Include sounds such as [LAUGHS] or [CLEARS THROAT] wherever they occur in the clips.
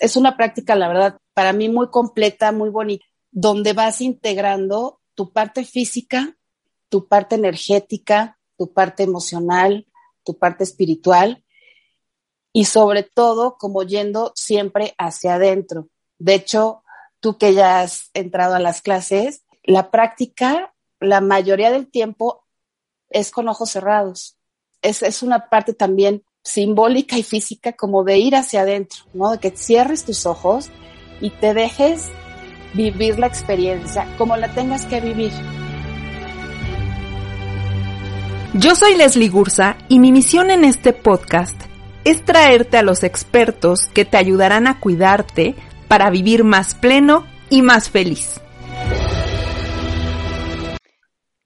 Es una práctica, la verdad, para mí muy completa, muy bonita, donde vas integrando tu parte física, tu parte energética, tu parte emocional, tu parte espiritual y sobre todo como yendo siempre hacia adentro. De hecho, tú que ya has entrado a las clases, la práctica la mayoría del tiempo es con ojos cerrados. Es, es una parte también simbólica y física como de ir hacia adentro, ¿no? De que cierres tus ojos y te dejes vivir la experiencia como la tengas que vivir. Yo soy Leslie Gursa y mi misión en este podcast es traerte a los expertos que te ayudarán a cuidarte para vivir más pleno y más feliz.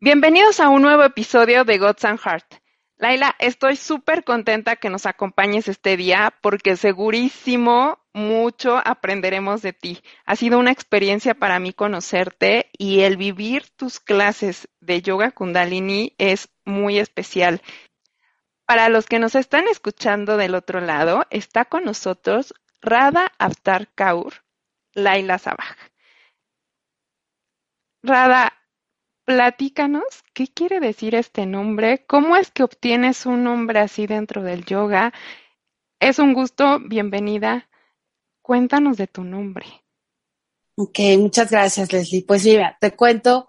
Bienvenidos a un nuevo episodio de Gods and Heart. Laila, estoy súper contenta que nos acompañes este día porque segurísimo mucho aprenderemos de ti. Ha sido una experiencia para mí conocerte y el vivir tus clases de yoga kundalini es muy especial. Para los que nos están escuchando del otro lado, está con nosotros Rada Aftar Kaur, Laila Sabaj. Rada, platícanos qué quiere decir este nombre, cómo es que obtienes un nombre así dentro del yoga. Es un gusto, bienvenida. Cuéntanos de tu nombre. Ok, muchas gracias, Leslie. Pues mira, te cuento,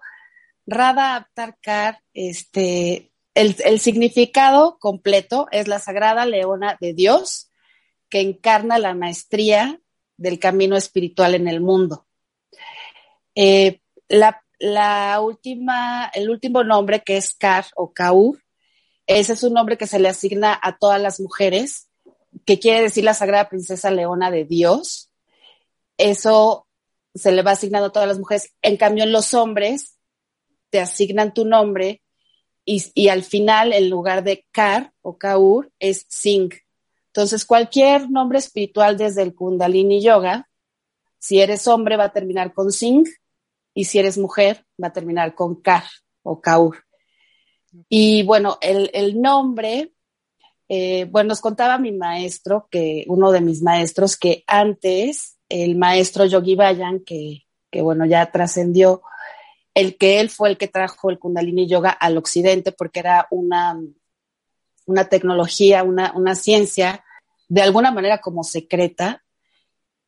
Radha Aptarkar, este, el, significado completo es la sagrada leona de Dios que encarna la maestría del camino espiritual en el mundo. Eh, la la última, el último nombre que es Kar o Kaur, ese es un nombre que se le asigna a todas las mujeres, que quiere decir la Sagrada Princesa Leona de Dios. Eso se le va asignando a todas las mujeres. En cambio, en los hombres te asignan tu nombre y, y al final, en lugar de Kar o Kaur, es Singh. Entonces, cualquier nombre espiritual desde el Kundalini Yoga, si eres hombre, va a terminar con Singh y si eres mujer, va a terminar con Kar o Kaur. Y bueno, el, nombre, eh, bueno, nos contaba mi maestro, que uno de mis maestros, que antes el maestro Yogi Bayan, que, que bueno, ya trascendió, el que él fue el que trajo el Kundalini Yoga al occidente porque era una, una tecnología, una, una ciencia, de alguna manera como secreta,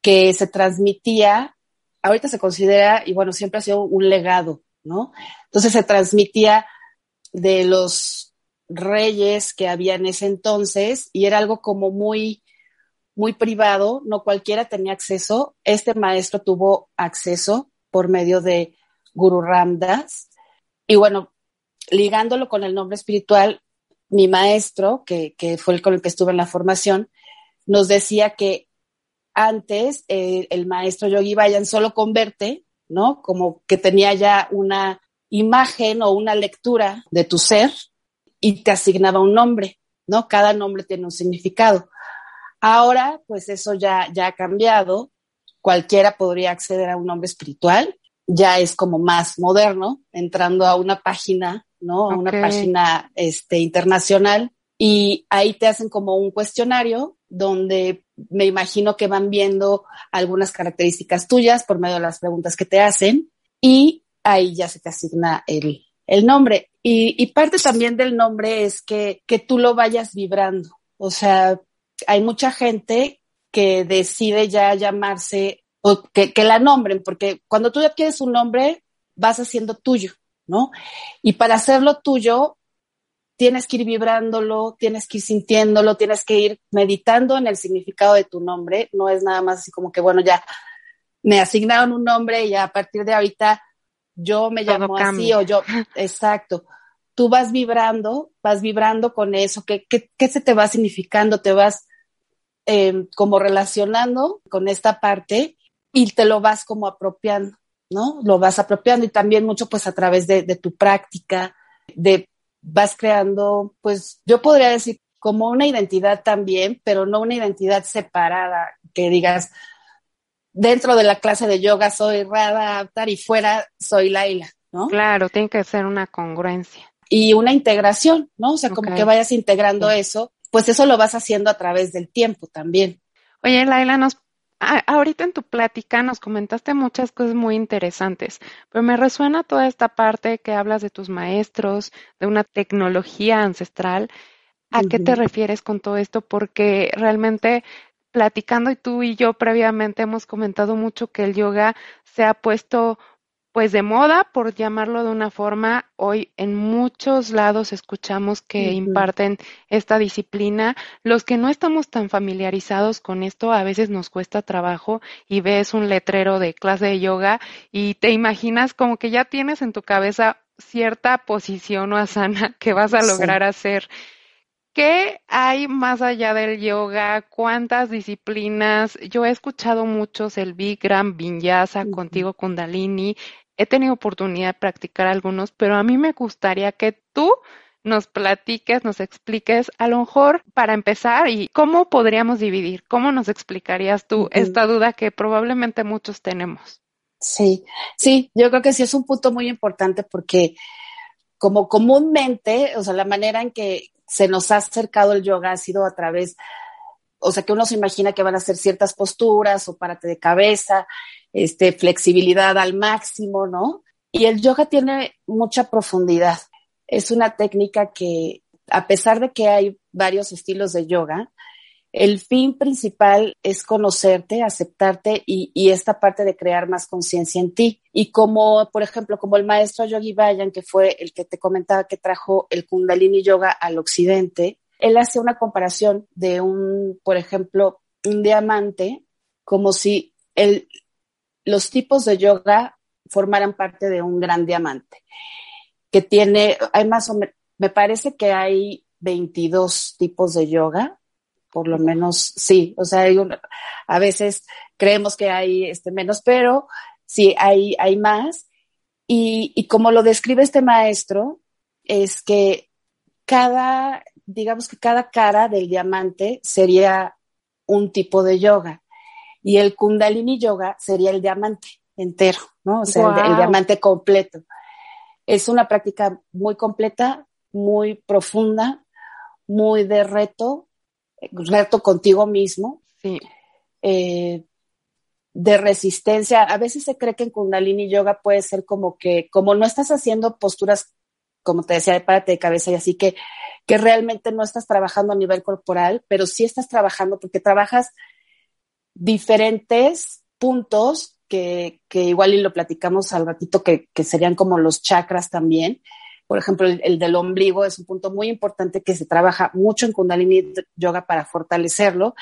que se transmitía ahorita se considera, y bueno, siempre ha sido un legado, ¿no? Entonces se transmitía de los reyes que había en ese entonces y era algo como muy, muy privado, no cualquiera tenía acceso. Este maestro tuvo acceso por medio de Guru Ramdas. Y bueno, ligándolo con el nombre espiritual, mi maestro, que, que fue el con el que estuve en la formación, nos decía que antes eh, el maestro Yogi Bayan solo converte, ¿no? Como que tenía ya una imagen o una lectura de tu ser y te asignaba un nombre, ¿no? Cada nombre tiene un significado. Ahora, pues eso ya, ya ha cambiado. Cualquiera podría acceder a un nombre espiritual. Ya es como más moderno, entrando a una página, ¿no? A una página este, internacional y ahí te hacen como un cuestionario donde me imagino que van viendo algunas características tuyas por medio de las preguntas que te hacen y ahí ya se te asigna el, nombre. Y, parte también del nombre es que, que tú lo vayas vibrando. O sea, hay mucha gente que decide ya llamarse o que, que la nombren, porque cuando tú ya quieres un nombre, vas haciendo tuyo, ¿no? Y para hacerlo tuyo, tienes que ir vibrándolo, tienes que ir sintiéndolo, tienes que ir meditando en el significado de tu nombre. No es nada más así como que, bueno, ya me asignaron un nombre y a partir de ahorita yo me llamo así o yo, exacto. Tú vas vibrando, vas vibrando con eso, ¿qué, qué, se te va significando? Te vas em, como relacionando con esta parte y te lo vas como apropiando, ¿no? Lo vas apropiando y también mucho pues a través de, de tu práctica, de vas creando, pues yo podría decir como una identidad también, pero no una identidad separada, que digas, dentro de la clase de yoga soy Radha Aptar y fuera soy Laila, ¿no? Claro, tiene que ser una congruencia. Y una integración, ¿no? O sea, como que vayas integrando eso, pues eso lo vas haciendo a través del tiempo también. Oye, Laila, ¿nos ahorita en tu plática nos comentaste muchas cosas muy interesantes, pero me resuena toda esta parte que hablas de tus maestros, de una tecnología ancestral. ¿A qué te refieres con todo esto? Porque realmente platicando y tú y yo previamente hemos comentado mucho que el yoga se ha puesto pues de moda, por llamarlo de una forma, hoy en muchos lados escuchamos que imparten esta disciplina. Los que no estamos tan familiarizados con esto, a veces nos cuesta trabajo y ves un letrero de clase de yoga y te imaginas como que ya tienes en tu cabeza cierta posición o asana [LAUGHS] que vas a lograr hacer. ¿Qué hay más allá del yoga? ¿Cuántas disciplinas? Yo he escuchado muchos el Bikram, Vinyasa, contigo Kundalini, he tenido oportunidad de practicar algunos, pero a mí me gustaría que tú nos platiques, nos expliques, a lo mejor para empezar, y cómo podríamos dividir, cómo nos explicarías tú esta duda que probablemente muchos tenemos. Sí, sí, yo creo que sí es un punto muy importante porque como comúnmente, o sea, la manera en que se nos ha acercado el yoga ha sido a través, o sea, que uno se imagina que van a ser ciertas posturas o párate de cabeza este, flexibilidad al máximo, ¿no? Y el yoga tiene mucha profundidad. Es una técnica que, a pesar de que hay varios estilos de yoga, el fin principal es conocerte, aceptarte y, esta parte de crear más conciencia en ti. Y como, por ejemplo, como el maestro Yogi Bayan, que fue el que te comentaba que trajo el Kundalini Yoga al occidente, él hace una comparación de un, por ejemplo, un diamante, como si el, los tipos de yoga formaran parte de un gran diamante, que tiene, hay más o menos, me parece que hay 22 tipos de yoga, por lo menos sí, o sea, a veces creemos que hay este, menos, pero sí, hay, hay más. Y, y como lo describe este maestro, es que cada, digamos que cada cara del diamante sería un tipo de yoga y el Kundalini Yoga sería el diamante entero, ¿no? O sea, el, diamante completo. Es una práctica muy completa, muy profunda, muy de reto, reto contigo mismo. Sí. Eh, de resistencia. A veces se cree que en Kundalini Yoga puede ser como que, como no estás haciendo posturas, como te decía, de párate de cabeza y así que, que realmente no estás trabajando a nivel corporal, pero sí estás trabajando porque trabajas diferentes puntos que, que, igual y lo platicamos al ratito, que, que, serían como los chakras también. Por ejemplo, el, del ombligo es un punto muy importante que se trabaja mucho en Kundalini Yoga para fortalecerlo.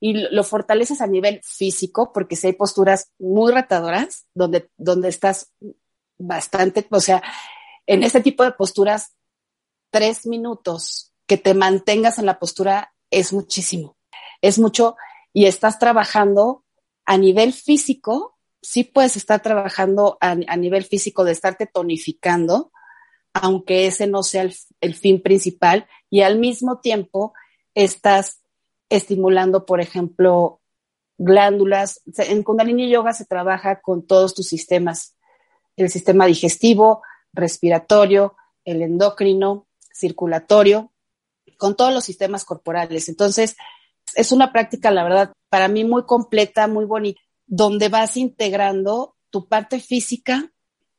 Y lo, fortaleces a nivel físico, porque si hay posturas muy retadoras, donde, donde estás bastante, o sea, en este tipo de posturas, tres minutos que te mantengas en la postura es muchísimo. Es mucho y estás trabajando a nivel físico, sí puedes estar trabajando a, nivel físico de estarte tonificando, aunque ese no sea el, fin principal, y al mismo tiempo estás estimulando, por ejemplo, glándulas. En Kundalini Yoga se trabaja con todos tus sistemas, el sistema digestivo, respiratorio, el endocrino, circulatorio, con todos los sistemas corporales. Entonces, es una práctica, la verdad, para mí muy completa, muy bonita, donde vas integrando tu parte física,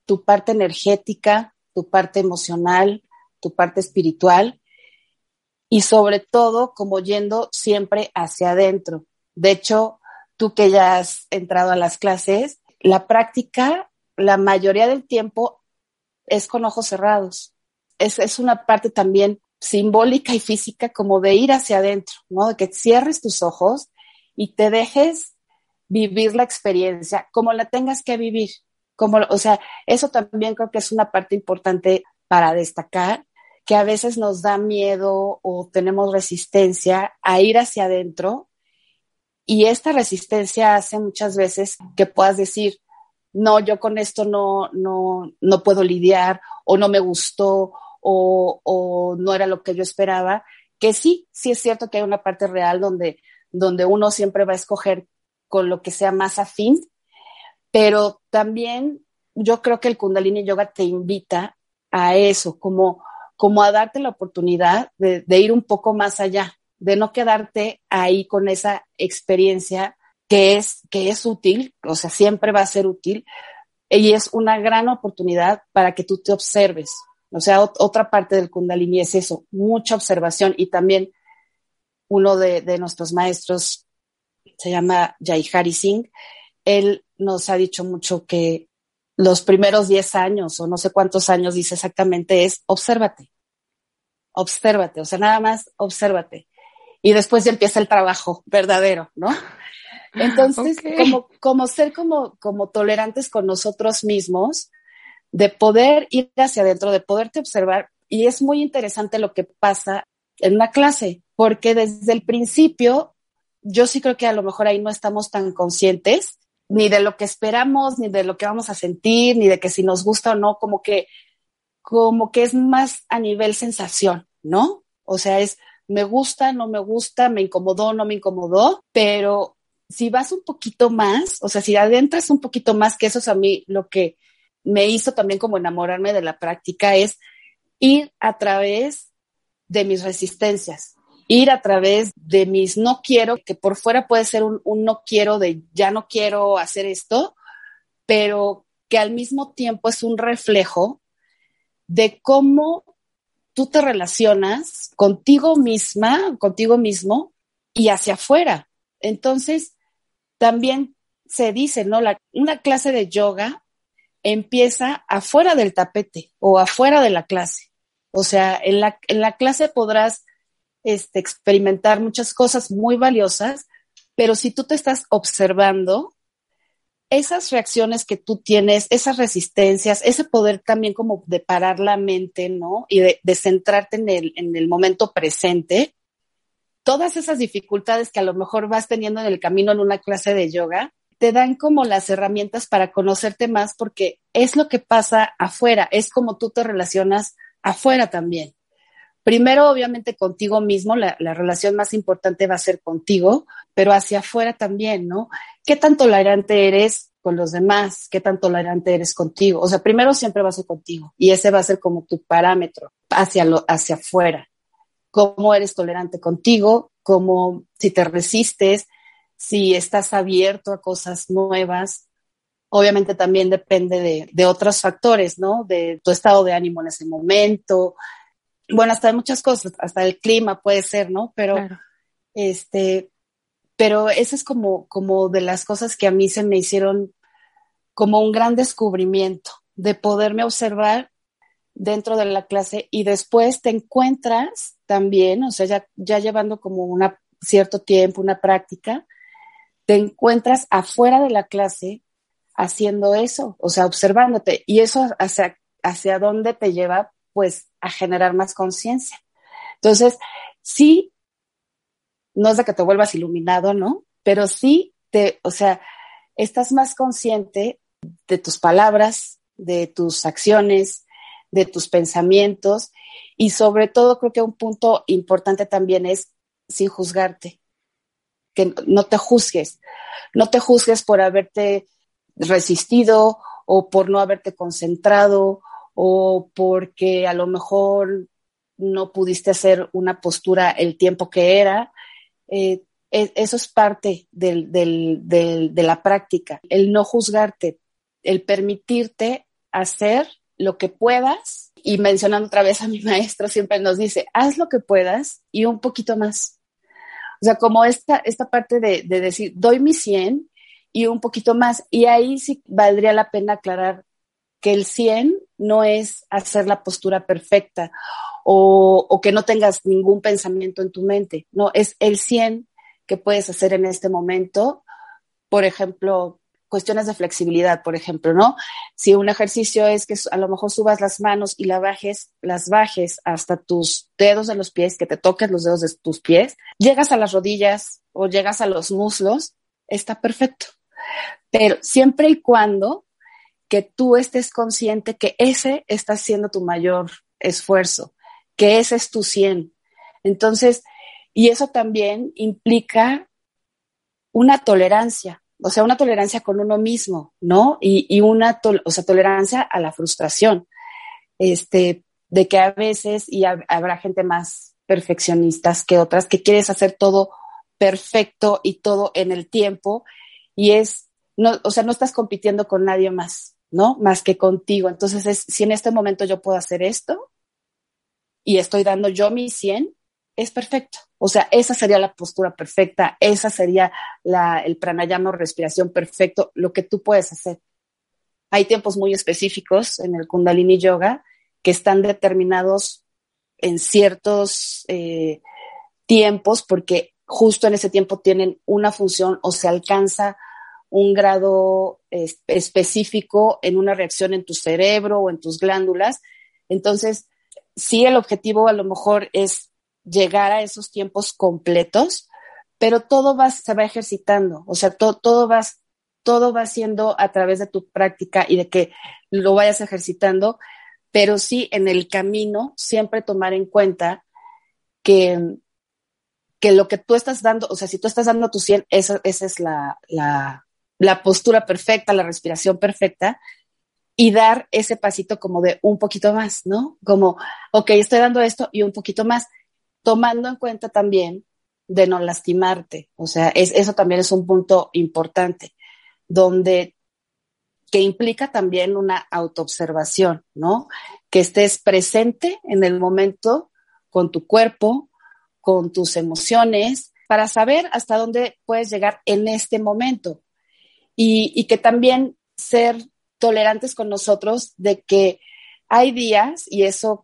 tu parte energética, tu parte emocional, tu parte espiritual y sobre todo como yendo siempre hacia adentro. De hecho, tú que ya has entrado a las clases, la práctica, la mayoría del tiempo es con ojos cerrados. Es, es una parte también simbólica y física como de ir hacia adentro, ¿no? De que cierres tus ojos y te dejes vivir la experiencia como la tengas que vivir. Como, o sea, eso también creo que es una parte importante para destacar, que a veces nos da miedo o tenemos resistencia a ir hacia adentro y esta resistencia hace muchas veces que puedas decir, no, yo con esto no, no, no puedo lidiar o no me gustó o, no era lo que yo esperaba, que sí, sí es cierto que hay una parte real donde, donde uno siempre va a escoger con lo que sea más afín, pero también yo creo que el Kundalini Yoga te invita a eso, como, como a darte la oportunidad de, ir un poco más allá, de no quedarte ahí con esa experiencia que es, que es útil, o sea, siempre va a ser útil, y es una gran oportunidad para que tú te observes. O sea, otra parte del kundalini es eso, mucha observación y también uno de, de nuestros maestros se llama Jaihari Singh, él nos ha dicho mucho que los primeros 10 años o no sé cuántos años dice exactamente es obsérvate, obsérvate, o sea, nada más obsérvate. Y después ya empieza el trabajo verdadero, ¿no? Entonces, como, como ser como, como tolerantes con nosotros mismos, de poder ir hacia adentro, de poderte observar. Y es muy interesante lo que pasa en una clase, porque desde el principio, yo sí creo que a lo mejor ahí no estamos tan conscientes ni de lo que esperamos, ni de lo que vamos a sentir, ni de que si nos gusta o no, como que, como que es más a nivel sensación, ¿no? O sea, es me gusta, no me gusta, me incomodó, no me incomodó, pero si vas un poquito más, o sea, si adentras un poquito más, que eso es a mí lo que me hizo también como enamorarme de la práctica, es ir a través de mis resistencias, ir a través de mis no quiero, que por fuera puede ser un, no quiero de ya no quiero hacer esto, pero que al mismo tiempo es un reflejo de cómo tú te relacionas contigo misma, contigo mismo y hacia afuera. Entonces, también se dice, ¿no? una clase de yoga empieza afuera del tapete o afuera de la clase. O sea, en la, en la clase podrás este, experimentar muchas cosas muy valiosas, pero si tú te estás observando, esas reacciones que tú tienes, esas resistencias, ese poder también como de parar la mente, ¿no? Y de, centrarte en el, en el momento presente, todas esas dificultades que a lo mejor vas teniendo en el camino en una clase de yoga, te dan como las herramientas para conocerte más porque es lo que pasa afuera, es como tú te relacionas afuera también. Primero, obviamente, contigo mismo, la, la, relación más importante va a ser contigo, pero hacia afuera también, ¿no? ¿Qué tan tolerante eres con los demás? ¿Qué tan tolerante eres contigo? O sea, primero siempre va a ser contigo y ese va a ser como tu parámetro hacia, lo, hacia afuera cómo eres tolerante contigo, cómo si te resistes, si estás abierto a cosas nuevas. Obviamente también depende de, de otros factores, ¿no? De tu estado de ánimo en ese momento. Bueno, hasta muchas cosas, hasta el clima puede ser, ¿no? Pero, claro. este, pero eso es como, como de las cosas que a mí se me hicieron como un gran descubrimiento, de poderme observar dentro de la clase y después te encuentras también, o sea, ya, ya llevando como un cierto tiempo, una práctica, te encuentras afuera de la clase haciendo eso, o sea, observándote. Y eso hacia, hacia dónde te lleva, pues, a generar más conciencia. Entonces, sí, no es de que te vuelvas iluminado, ¿no? Pero sí te, o sea, estás más consciente de tus palabras, de tus acciones, de tus pensamientos y sobre todo creo que un punto importante también es sin juzgarte, que no te juzgues, no te juzgues por haberte resistido o por no haberte concentrado o porque a lo mejor no pudiste hacer una postura el tiempo que era. Eh, e, eso es parte del, del, de la práctica, el no juzgarte, el permitirte hacer lo que puedas y mencionando otra vez a mi maestro, siempre nos dice, haz lo que puedas y un poquito más. Sea, como esta, esta parte de, de decir, doy mi 100 y un poquito más. Y ahí sí valdría la pena aclarar que el 100 no es hacer la postura perfecta o, o, que no tengas ningún pensamiento en tu mente, no, es el 100 que puedes hacer en este momento. Por ejemplo, cuestiones de flexibilidad, por ejemplo, ¿no? Si un ejercicio es que a lo mejor subas las manos y la bajes, las bajes hasta tus dedos de los pies, que te toques los dedos de tus pies, llegas a las rodillas o llegas a los muslos, está perfecto. Pero siempre y cuando que tú estés consciente que ese está siendo tu mayor esfuerzo, que ese es tu 100. Entonces, y eso también implica una tolerancia, o sea, una tolerancia con uno mismo, ¿no? Y, y una, o sea, tolerancia a la frustración, este, de que a veces, y habrá gente más perfeccionistas que otras, que quieres hacer todo perfecto y todo en el tiempo y es, no, o sea, no estás compitiendo con nadie más, ¿no? Más que contigo. Entonces, es, si en este momento yo puedo hacer esto y estoy dando yo mi 100, es perfecto. O sea, esa sería la postura perfecta, esa sería la, el pranayama o respiración perfecto, lo que tú puedes hacer. Hay tiempos muy específicos en el Kundalini Yoga que están determinados en ciertos eh, tiempos porque justo en ese tiempo tienen una función o se alcanza un grado específico en una reacción en tu cerebro o en tus glándulas. Entonces, sí, el objetivo a lo mejor es llegar a esos tiempos completos, pero todo va, se va ejercitando, o sea, todo va, todo va siendo a través de tu práctica y de que lo vayas ejercitando, pero sí en el camino siempre tomar en cuenta que que lo que tú estás dando, o sea, si tú estás dando tu 100, esa, esa es la, la, la postura perfecta, la respiración perfecta, y dar ese pasito como de un poquito más, ¿no? Como, ok, estoy dando esto y un poquito más, tomando en cuenta también de no lastimarte. O sea, es, eso también es un punto importante, donde que implica también una autoobservación, ¿no? Que estés presente en el momento con tu cuerpo, con tus emociones, para saber hasta dónde puedes llegar en este momento. Y, que también ser tolerantes con nosotros de que hay días, y eso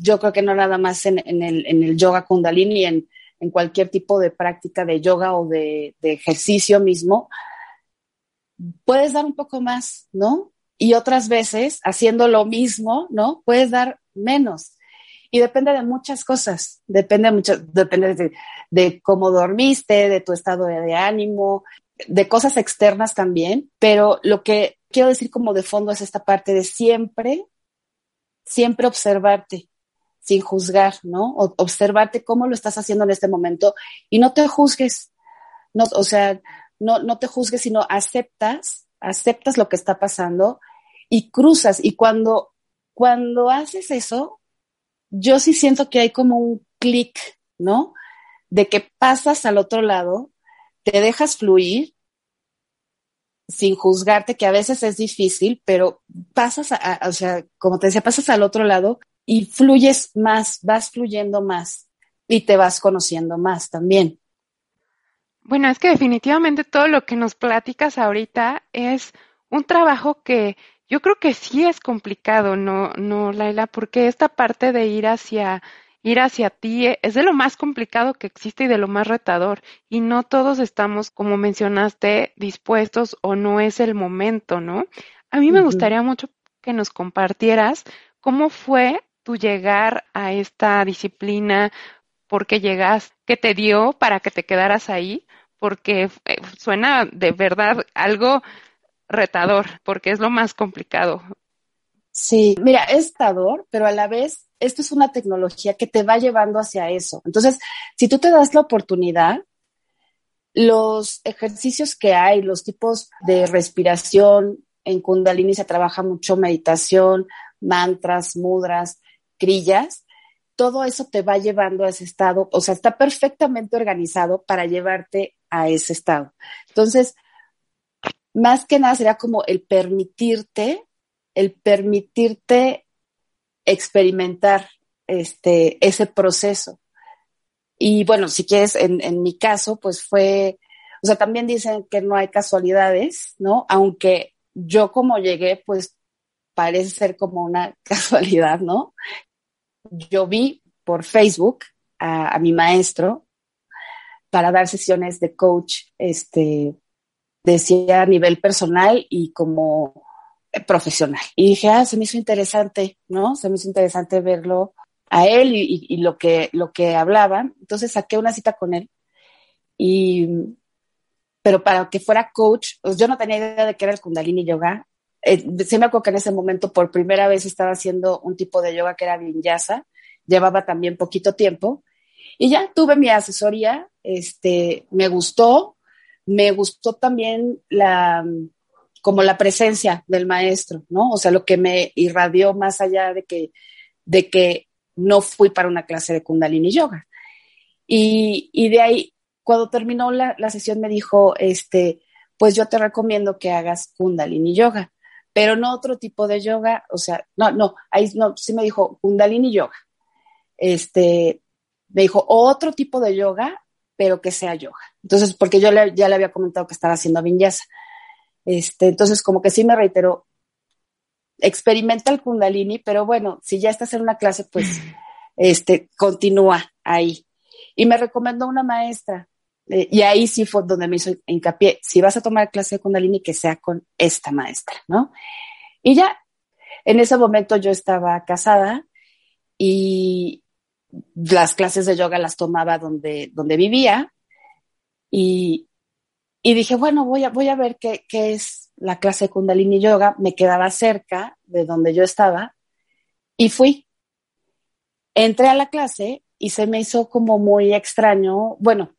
yo creo que no nada más en, el, yoga kundalini, en, en cualquier tipo de práctica de yoga o de, de, ejercicio mismo, puedes dar un poco más, ¿no? Y otras veces, haciendo lo mismo, ¿no? Puedes dar menos y depende de muchas cosas, depende mucho, depende de, cómo dormiste, de tu estado de, ánimo, de cosas externas también, pero lo que quiero decir como de fondo es esta parte de siempre, siempre observarte sin juzgar, ¿no? observarte cómo lo estás haciendo en este momento y no te juzgues, no, o sea, no, no te juzgues, sino aceptas, aceptas lo que está pasando y cruzas. Y cuando, cuando haces eso, yo sí siento que hay como un clic, ¿no? De que pasas al otro lado, te dejas fluir sin juzgarte, que a veces es difícil, pero pasas, a, o sea, como te decía, pasas al otro lado y fluyes más, vas fluyendo más y te vas conociendo más también. Bueno, es que definitivamente todo lo que nos platicas ahorita es un trabajo que yo creo que sí es complicado, ¿no, no, Laila? Porque esta parte de ir hacia ir hacia ti es de lo más complicado que existe y de lo más retador. Y no todos estamos, como mencionaste, dispuestos o no es el momento, ¿no? A mí me gustaría mucho que nos compartieras cómo fue tu llegar a esta disciplina, por qué llegas, qué te dio para que te quedaras ahí, porque eh, suena de verdad algo retador, porque es lo más complicado. Sí, mira, es retador, pero a la vez esto es una tecnología que te va llevando hacia eso. Entonces, si tú te das la oportunidad, los ejercicios que hay, los tipos de respiración, en Kundalini se trabaja mucho meditación, mantras, mudras, grillas, todo eso te va llevando a ese estado, o sea, está perfectamente organizado para llevarte a ese estado. Entonces, más que nada sería como el permitirte, el permitirte experimentar este, ese proceso. Y bueno, si quieres, en, en mi caso, pues fue, o sea, también dicen que no hay casualidades, ¿no? Aunque yo como llegué, pues parece ser como una [LAUGHS] casualidad, ¿no? Yo vi por Facebook a, mi maestro para dar sesiones de coach, este, decía a nivel personal y como eh, profesional. Y dije, ah, se me hizo interesante, ¿no? Se me hizo interesante verlo a él y, lo, que, lo que hablaban. Entonces saqué una cita con él. Y, pero para que fuera coach, pues yo no tenía idea de qué era el Kundalini Yoga. Eh, se me acuerdo que en ese momento por primera vez estaba haciendo un tipo de yoga que era vinyasa. Llevaba también poquito tiempo. Y ya tuve mi asesoría, este, me gustó, me gustó también la, como la presencia del maestro, ¿no? O sea, lo que me irradió más allá de que, de que no fui para una clase de Kundalini Yoga. Y, y de ahí, cuando terminó la, la, sesión me dijo, este, pues yo te recomiendo que hagas kundalini yoga, pero no otro tipo de yoga, o sea, no, no, ahí no, sí me dijo kundalini yoga. Este, me dijo otro tipo de yoga, pero que sea yoga. Entonces, porque yo le, ya le había comentado que estaba haciendo vinyasa. Este, entonces, como que sí me reiteró, experimenta el kundalini, pero bueno, si ya estás en una clase, pues, [CLEARS THROAT] este, continúa ahí. Y me recomendó una maestra, eh, y ahí sí fue donde me hizo hincapié, si vas a tomar clase de kundalini, que sea con esta maestra, ¿no? Y ya, en ese momento yo estaba casada y las clases de yoga las tomaba donde, donde vivía y, y dije, bueno, voy a, voy a ver qué, qué es la clase de kundalini yoga. Me quedaba cerca de donde yo estaba y fui. Entré a la clase y se me hizo como muy extraño, bueno,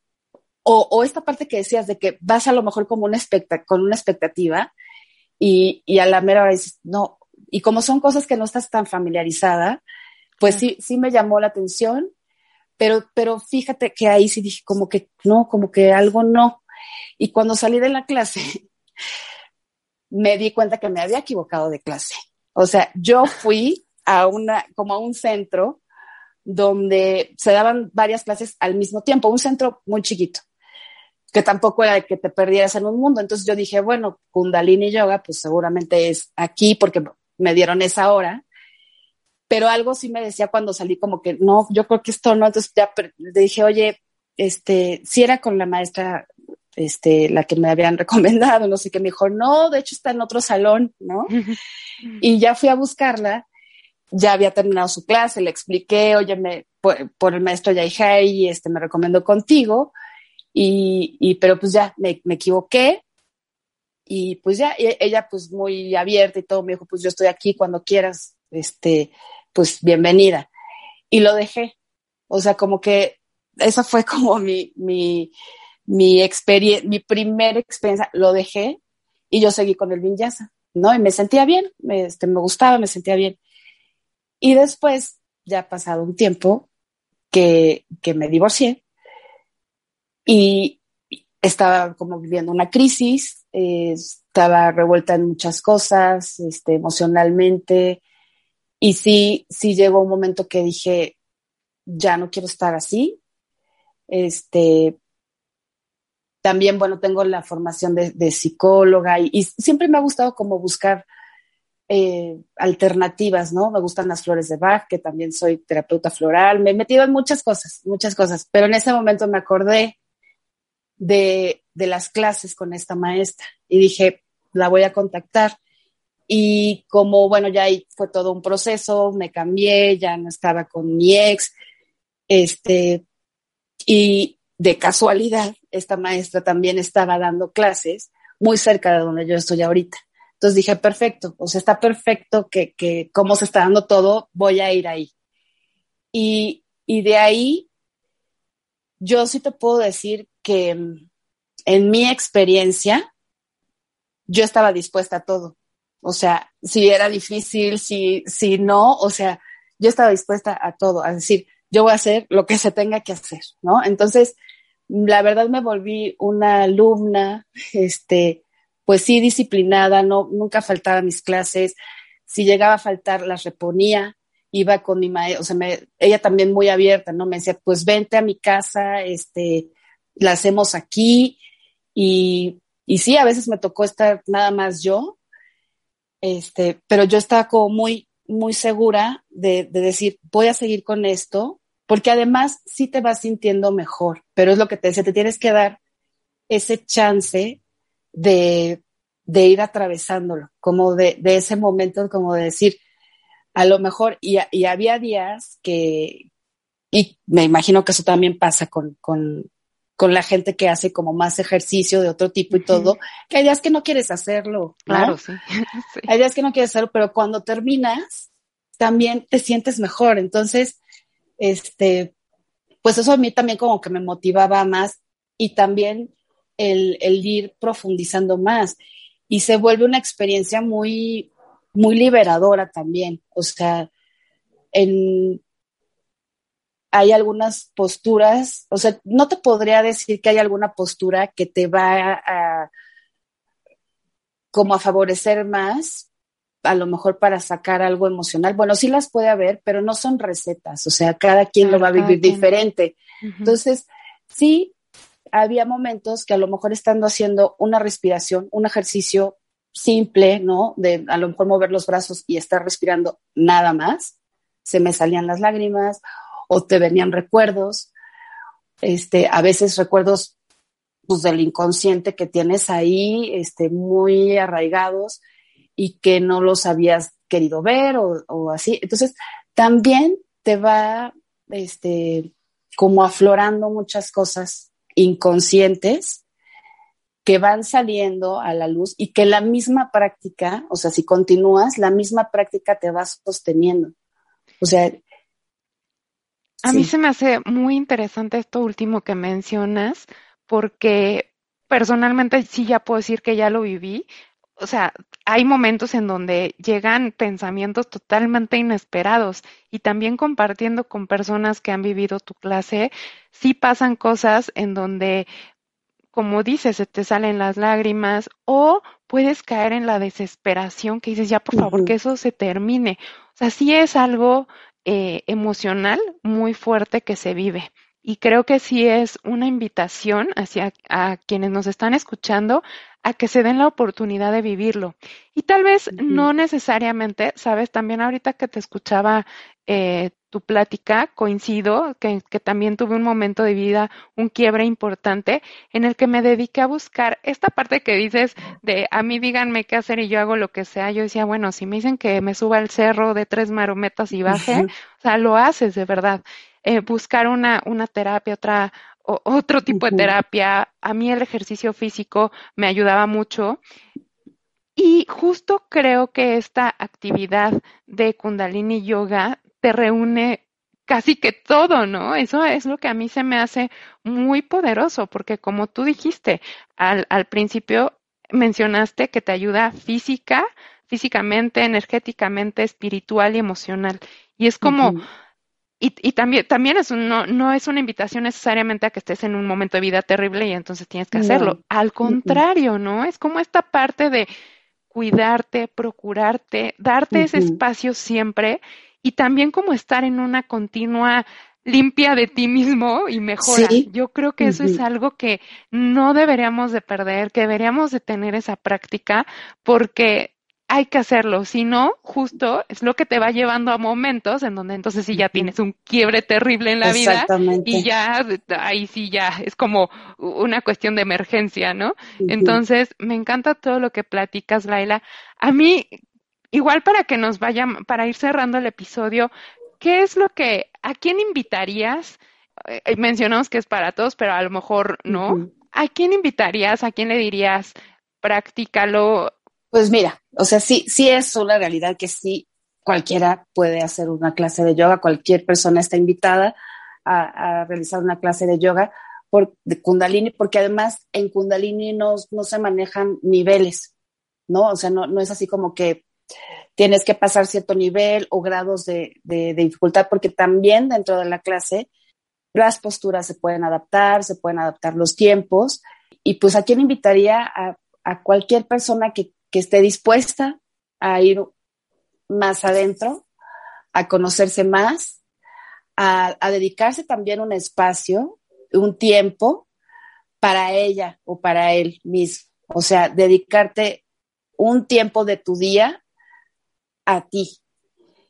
o, o esta parte que decías de que vas a lo mejor como una con una expectativa y, y a la mera hora dices, no, y como son cosas que no estás tan familiarizada, pues sí, sí me llamó la atención, pero, pero fíjate que ahí sí dije como que no, como que algo no. Y cuando salí de la clase, [LAUGHS] me di cuenta que me había equivocado de clase. O sea, yo fui a una, como a un centro donde se daban varias clases al mismo tiempo, un centro muy chiquito, que tampoco era que te perdieras en un mundo. Entonces yo dije, bueno, Kundalini Yoga, pues seguramente es aquí porque me dieron esa hora. Pero algo sí me decía cuando salí como que no, yo creo que esto no, entonces ya le dije, oye, este, si era con la maestra, este, la que me habían [LAUGHS] recomendado, no sé qué, me dijo, no, de hecho está en otro salón, ¿no? [LAUGHS] y ya fui a buscarla, ya había terminado su clase, le expliqué, oye, me, por, el maestro Yaihai, este, me recomendó contigo, y, y pero pues ya me, me equivoqué, y pues ya, ella pues muy abierta y todo, me dijo, pues yo estoy aquí cuando quieras, este, pues bienvenida. Y lo dejé. O sea, como que esa fue como mi, mi, mi experiencia, mi primera experiencia, lo dejé y yo seguí con el vinyasa, ¿no? Y me sentía bien, me, este, me gustaba, me sentía bien. Y después, ya ha pasado un tiempo que, que me divorcié y estaba como viviendo una crisis, eh, estaba revuelta en muchas cosas, este, emocionalmente, y sí, sí llegó un momento que dije, ya no quiero estar así. Este, también, bueno, tengo la formación de, psicóloga y, siempre me ha gustado como buscar eh, alternativas, ¿no? Me gustan las flores de Bach, que también soy terapeuta floral, me he metido en muchas cosas, muchas cosas, pero en ese momento me acordé de, de las clases con esta maestra y dije, la voy a contactar. Y como, bueno, ya ahí fue todo un proceso, me cambié, ya no estaba con mi ex, este, y de casualidad, esta maestra también estaba dando clases muy cerca de donde yo estoy ahorita. Entonces dije, perfecto, o sea, está perfecto que, que cómo se está dando todo, voy a ir ahí. Y, y de ahí, yo sí te puedo decir que en mi experiencia, yo estaba dispuesta a todo. O sea, si era difícil, si, si no, o sea, yo estaba dispuesta a todo, a decir, yo voy a hacer lo que se tenga que hacer, ¿no? Entonces, la verdad me volví una alumna, este, pues sí, disciplinada, no, nunca faltaba mis clases, si llegaba a faltar las reponía, iba con mi maestra, o sea, me, ella también muy abierta, ¿no? Me decía, pues vente a mi casa, este, la hacemos aquí, y, y sí, a veces me tocó estar nada más yo, este, pero yo estaba como muy, muy segura de, de, decir, voy a seguir con esto, porque además sí te vas sintiendo mejor, pero es lo que te decía, te tienes que dar ese chance de, de ir atravesándolo, como de, de, ese momento, como de decir, a lo mejor, y, y había días que, y me imagino que eso también pasa con, con, con la gente que hace como más ejercicio de otro tipo y todo, que hay días que no quieres hacerlo. Claro, [LAUGHS] sí. Hay días que no quieres hacerlo, pero cuando terminas, también te sientes mejor. Entonces, este, pues eso a mí también como que me motivaba más y también el, el ir profundizando más. Y se vuelve una experiencia muy, muy liberadora también. O sea, en, hay algunas posturas, o sea, no te podría decir que hay alguna postura que te va a como a favorecer más, a lo mejor para sacar algo emocional. Bueno, sí las puede haber, pero no son recetas, o sea, cada quien lo va a vivir diferente. Entonces, sí, había momentos que a lo mejor estando haciendo una respiración, un ejercicio simple, ¿no? De a lo mejor mover los brazos y estar respirando nada más, se me salían las lágrimas o te venían recuerdos, este, a veces recuerdos pues, del inconsciente que tienes ahí, este, muy arraigados y que no los habías querido ver o, o así. Entonces, también te va, este, como aflorando muchas cosas inconscientes que van saliendo a la luz y que la misma práctica, o sea, si continúas, la misma práctica te va sosteniendo. O sea, a mí se me hace muy interesante esto último que mencionas, porque personalmente sí ya puedo decir que ya lo viví. O sea, hay momentos en donde llegan pensamientos totalmente inesperados y también compartiendo con personas que han vivido tu clase, sí pasan cosas en donde, como dices, se te salen las lágrimas o puedes caer en la desesperación que dices, ya por favor, que eso se termine. O sea, sí es algo eh, emocional muy fuerte que se vive. Y creo que sí es una invitación hacia a quienes nos están escuchando a que se den la oportunidad de vivirlo. Y tal vez no necesariamente, sabes, también ahorita que te escuchaba eh, tu plática, coincido que, que, también tuve un momento de vida, un quiebre importante, en el que me dediqué a buscar esta parte que dices de a mí díganme qué hacer y yo hago lo que sea. Yo decía, bueno, si me dicen que me suba al cerro de tres marometas y baje, o sea, lo haces de verdad. Eh, buscar una, una terapia, otra, otro tipo de terapia. A mí el ejercicio físico me ayudaba mucho. Y justo creo que esta actividad de Kundalini Yoga te reúne casi que todo, ¿no? Eso es lo que a mí se me hace muy poderoso, porque como tú dijiste al, al principio, mencionaste que te ayuda física, físicamente, energéticamente, espiritual y emocional. Y es como, y, y, también, también es no, no es una invitación necesariamente a que estés en un momento de vida terrible y entonces tienes que hacerlo. Al contrario, ¿no? Es como esta parte de cuidarte, procurarte, darte ese espacio siempre y también como estar en una continua limpia de ti mismo y mejora. Yo creo que eso es algo que no deberíamos de perder, que deberíamos de tener esa práctica porque hay que hacerlo, si no, justo es lo que te va llevando a momentos en donde entonces sí ya tienes un quiebre terrible en la vida y ya ahí sí ya es como una cuestión de emergencia, ¿no? Entonces, me encanta todo lo que platicas, Laila. A mí, igual para que nos vayan, para ir cerrando el episodio, ¿qué es lo que, a quién invitarías? Eh, mencionamos que es para todos, pero a lo mejor no. ¿A quién invitarías? ¿A quién le dirías? Practícalo, pues mira, o sea, sí, sí es una realidad que sí cualquiera puede hacer una clase de yoga, cualquier persona está invitada a, realizar una clase de yoga por, de Kundalini, porque además en Kundalini no, no se manejan niveles, ¿no? O sea, no, no es así como que tienes que pasar cierto nivel o grados de, de, dificultad, porque también dentro de la clase las posturas se pueden adaptar, se pueden adaptar los tiempos. Y pues a quién invitaría a, a cualquier persona que que esté dispuesta a ir más adentro, a conocerse más, a, dedicarse también un espacio, un tiempo para ella o para él mismo. O sea, dedicarte un tiempo de tu día a ti.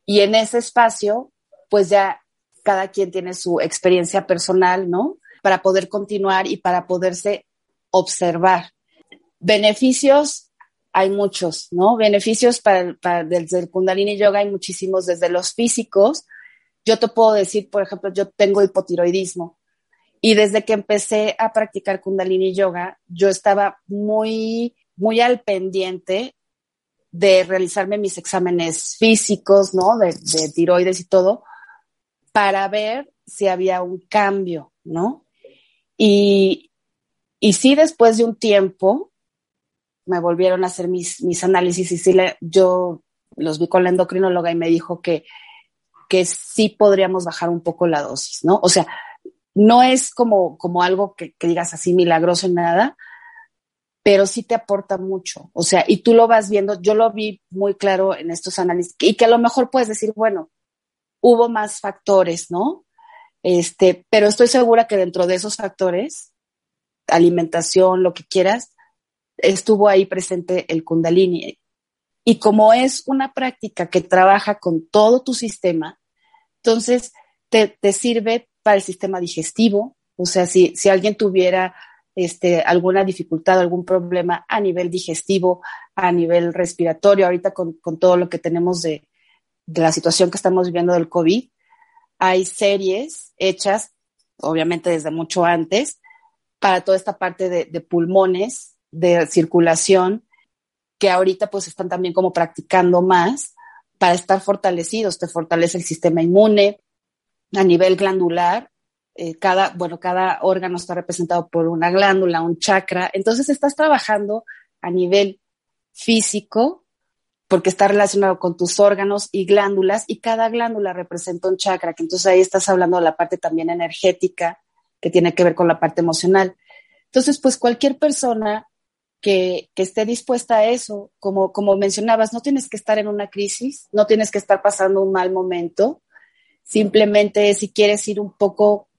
Y en ese espacio, pues ya cada quien tiene su experiencia personal, ¿no? Para poder continuar y para poderse observar. Beneficios hay muchos, ¿no? Beneficios para, para, desde el Kundalini Yoga hay muchísimos, desde los físicos. Yo te puedo decir, por ejemplo, yo tengo hipotiroidismo y desde que empecé a practicar Kundalini Yoga, yo estaba muy, muy al pendiente de realizarme mis exámenes físicos, ¿no? De, de tiroides y todo, para ver si había un cambio, ¿no? Y, y sí, después de un tiempo, me volvieron a hacer mis, mis análisis y sí, yo los vi con la endocrinóloga y me dijo que, que sí podríamos bajar un poco la dosis, ¿no? O sea, no es como, como algo que, que digas así milagroso en nada, pero sí te aporta mucho. O sea, y tú lo vas viendo, yo lo vi muy claro en estos análisis, y que a lo mejor puedes decir, bueno, hubo más factores, ¿no? Este, pero estoy segura que dentro de esos factores, alimentación, lo que quieras, estuvo ahí presente el kundalini. Y como es una práctica que trabaja con todo tu sistema, entonces te, sirve para el sistema digestivo. O sea, si, si alguien tuviera este, alguna dificultad, algún problema a nivel digestivo, a nivel respiratorio, ahorita con, todo lo que tenemos de, la situación que estamos viviendo del COVID, hay series hechas, obviamente desde mucho antes, para toda esta parte de, pulmones, de circulación, que ahorita pues están también como practicando más para estar fortalecidos. Te fortalece el sistema inmune a nivel glandular. Eh, cada, bueno, cada órgano está representado por una glándula, un chakra. Entonces estás trabajando a nivel físico, porque está relacionado con tus órganos y glándulas, y cada glándula representa un chakra, que entonces ahí estás hablando de la parte también energética, que tiene que ver con la parte emocional. Entonces, pues cualquier persona que, esté dispuesta a eso, como, como mencionabas, no tienes que estar en una crisis, no tienes que estar pasando un mal momento, simplemente si quieres ir un poco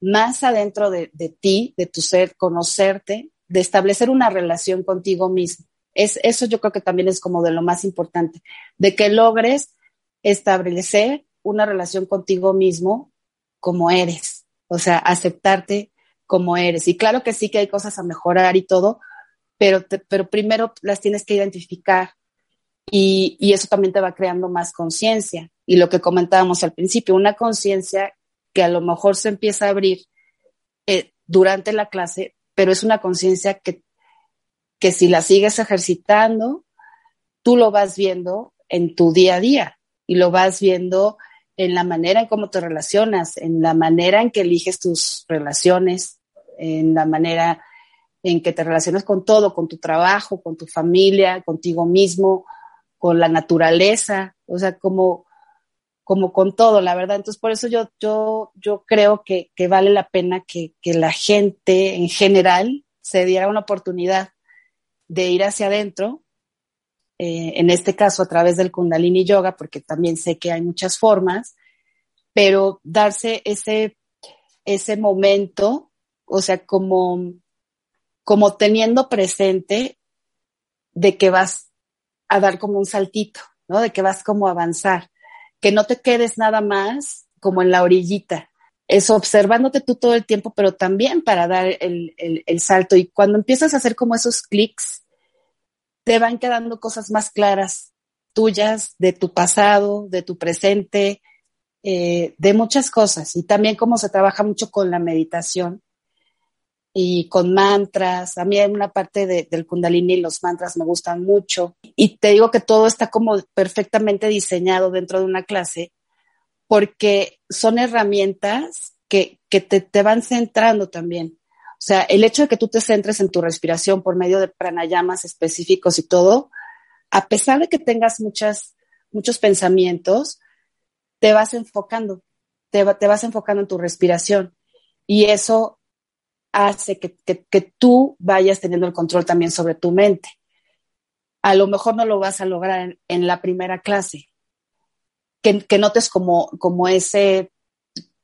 más adentro de, de ti, de tu ser, conocerte, de establecer una relación contigo mismo. Es, eso yo creo que también es como de lo más importante, de que logres establecer una relación contigo mismo como eres, o sea, aceptarte como eres. Y claro que sí que hay cosas a mejorar y todo, pero, pero primero las tienes que identificar y, y eso también te va creando más conciencia. Y lo que comentábamos al principio, una conciencia que a lo mejor se empieza a abrir eh, durante la clase, pero es una conciencia que que si la sigues ejercitando, tú lo vas viendo en tu día a día y lo vas viendo en la manera en cómo te relacionas, en la manera en que eliges tus relaciones, en la manera en que te relacionas con todo, con tu trabajo, con tu familia, contigo mismo, con la naturaleza, o sea, como, como con todo, la verdad. Entonces, por eso yo, yo, yo creo que, que vale la pena que, que la gente en general se diera una oportunidad de ir hacia adentro, eh, en este caso a través del kundalini yoga, porque también sé que hay muchas formas, pero darse ese, ese momento, o sea, como, como teniendo presente de que vas a dar como un saltito, ¿no? De que vas como a avanzar, que no te quedes nada más como en la orillita, es observándote tú todo el tiempo, pero también para dar el, el, salto. Y cuando empiezas a hacer como esos clics, te van quedando cosas más claras tuyas, de tu pasado, de tu presente, eh, de muchas cosas. Y también como se trabaja mucho con la meditación y con mantras. A mí hay una parte de, del kundalini y los mantras me gustan mucho. Y te digo que todo está como perfectamente diseñado dentro de una clase porque son herramientas que, que te, te, van centrando también. O sea, el hecho de que tú te centres en tu respiración por medio de pranayamas específicos y todo, a pesar de que tengas muchas, muchos pensamientos, te vas enfocando, te, te vas enfocando en tu respiración. Y eso hace que, que, que tú vayas teniendo el control también sobre tu mente. A lo mejor no lo vas a lograr en, en la primera clase, que, que, notes como, como ese,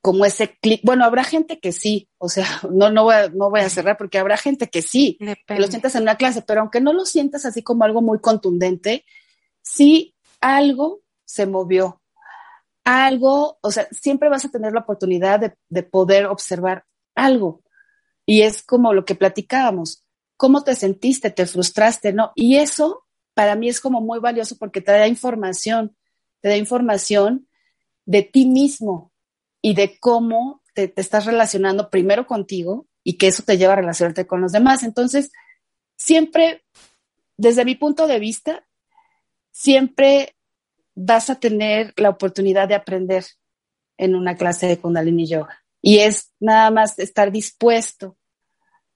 como ese clic. Bueno, habrá gente que sí, o sea, [LAUGHS] no, no, voy a, no voy a cerrar porque habrá gente que sí, que lo sientas en una clase, pero aunque no lo sientas así como algo muy contundente, sí algo se movió. Algo, o sea, siempre vas a tener la oportunidad de, de poder observar algo. Y es como lo que platicábamos. ¿Cómo te sentiste? ¿Te frustraste? ¿No? Y eso para mí es como muy valioso porque te da información te da información de ti mismo y de cómo te, te, estás relacionando primero contigo y que eso te lleva a relacionarte con los demás. Entonces, siempre, desde mi punto de vista, siempre vas a tener la oportunidad de aprender en una clase de Kundalini Yoga. Y es nada más estar dispuesto,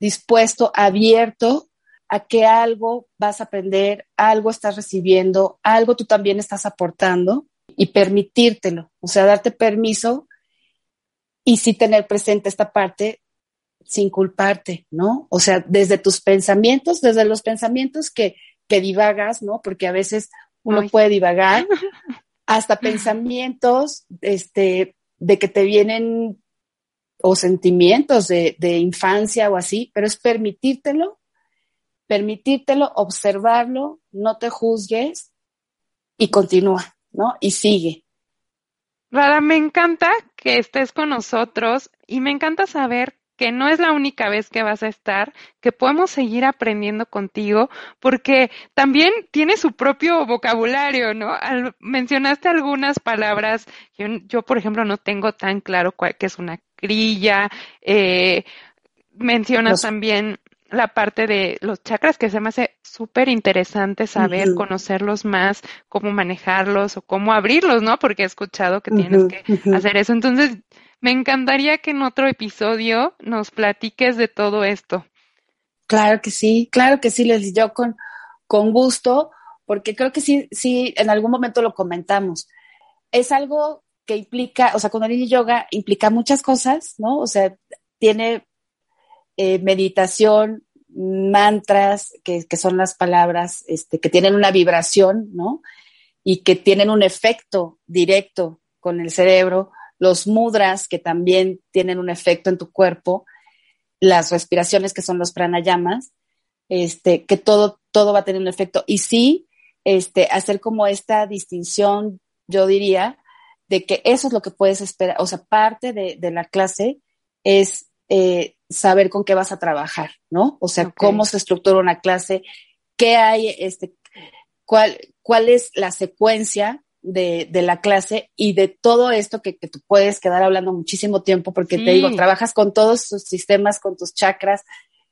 dispuesto, abierto a que algo vas a aprender, algo estás recibiendo, algo tú también estás aportando y permitírtelo, o sea, darte permiso y sí tener presente esta parte sin culparte, ¿no? O sea, desde tus pensamientos, desde los pensamientos que, que divagas, ¿no? Porque a veces uno puede divagar, [LAUGHS] hasta pensamientos, este, de que te vienen o sentimientos de, infancia o así, pero es permitírtelo, permitírtelo, observarlo, no te juzgues y continúa, ¿no? Y sigue. Rada, me encanta que estés con nosotros y me encanta saber que no es la única vez que vas a estar, que podemos seguir aprendiendo contigo, porque también tiene su propio vocabulario, ¿no? mencionaste algunas palabras, yo, yo, por ejemplo no tengo tan claro cuál, qué es una crilla, eh, mencionas también la parte de los chakras que se me hace súper interesante saber, conocerlos más, cómo manejarlos o cómo abrirlos, ¿no? Porque he escuchado que tienes que hacer eso. Entonces, me encantaría que en otro episodio nos platiques de todo esto. Claro que sí, claro que sí, les yo con, con gusto, porque creo que sí, sí, en algún momento lo comentamos. Es algo que implica, o sea, Kundalini Yoga implica muchas cosas, ¿no? O sea, tiene eh, meditación, mantras, que, que, son las palabras este, que tienen una vibración, ¿no? Y que tienen un efecto directo con el cerebro, los mudras, que también tienen un efecto en tu cuerpo, las respiraciones, que son los pranayamas, este, que todo, todo va a tener un efecto. Y sí, este, hacer como esta distinción, yo diría, de que eso es lo que puedes esperar, o sea, parte de, de la clase es eh, saber con qué vas a trabajar, ¿no? O sea, cómo se estructura una clase, qué hay, este, cuál, cuál es la secuencia de, de, la clase y de todo esto que, que, tú puedes quedar hablando muchísimo tiempo, porque te digo, trabajas con todos tus sistemas, con tus chakras,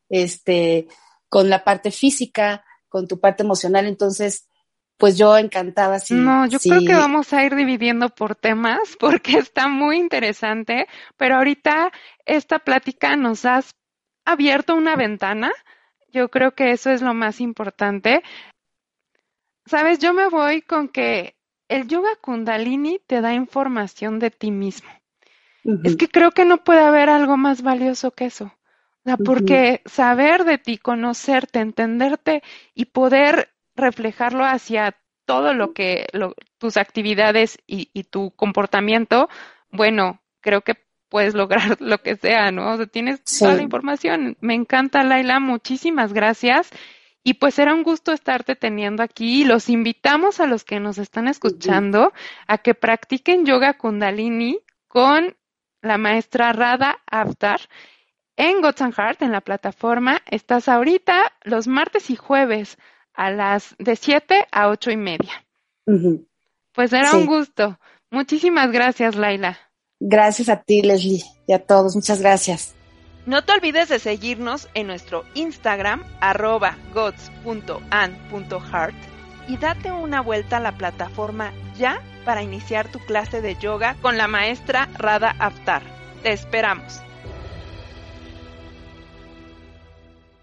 este, con la parte física, con tu parte emocional, entonces, pues yo encantada. Si, no, yo creo que vamos a ir dividiendo por temas [LAUGHS] porque está muy interesante, pero ahorita esta plática nos has abierto una ventana. Yo creo que eso es lo más importante. Sabes, yo me voy con que el yoga kundalini te da información de ti mismo. Es que creo que no puede haber algo más valioso que eso. O sea, porque saber de ti, conocerte, entenderte y poder reflejarlo hacia todo lo que tus actividades y, y, tu comportamiento, bueno, creo que puedes lograr [LAUGHS] lo que sea, ¿no? O sea, tienes toda la información. Me encanta, Laila, muchísimas gracias. Y pues será un gusto estarte teniendo aquí. Los invitamos a los que nos están escuchando a que practiquen yoga kundalini con la maestra Rada Avtar en Gods and Heart, en la plataforma. Estás ahorita los martes y jueves a las de 7 a ocho y media. Pues será un gusto. Muchísimas gracias, Laila. Gracias a ti, Leslie, y a todos. Muchas gracias. No te olvides de seguirnos en nuestro Instagram, arroba gods.an.heart y date una vuelta a la plataforma ya para iniciar tu clase de yoga con la maestra Rada Aftar. Te esperamos.